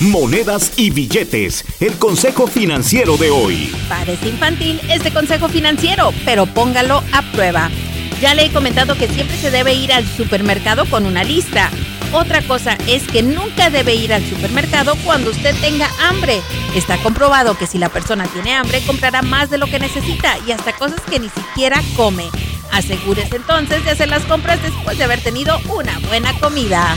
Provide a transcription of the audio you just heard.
Monedas y billetes, el consejo financiero de hoy. Parece infantil este consejo financiero, pero póngalo a prueba. Ya le he comentado que siempre se debe ir al supermercado con una lista. Otra cosa es que nunca debe ir al supermercado cuando usted tenga hambre. Está comprobado que si la persona tiene hambre comprará más de lo que necesita y hasta cosas que ni siquiera come. Asegúrese entonces de hacer las compras después de haber tenido una buena comida.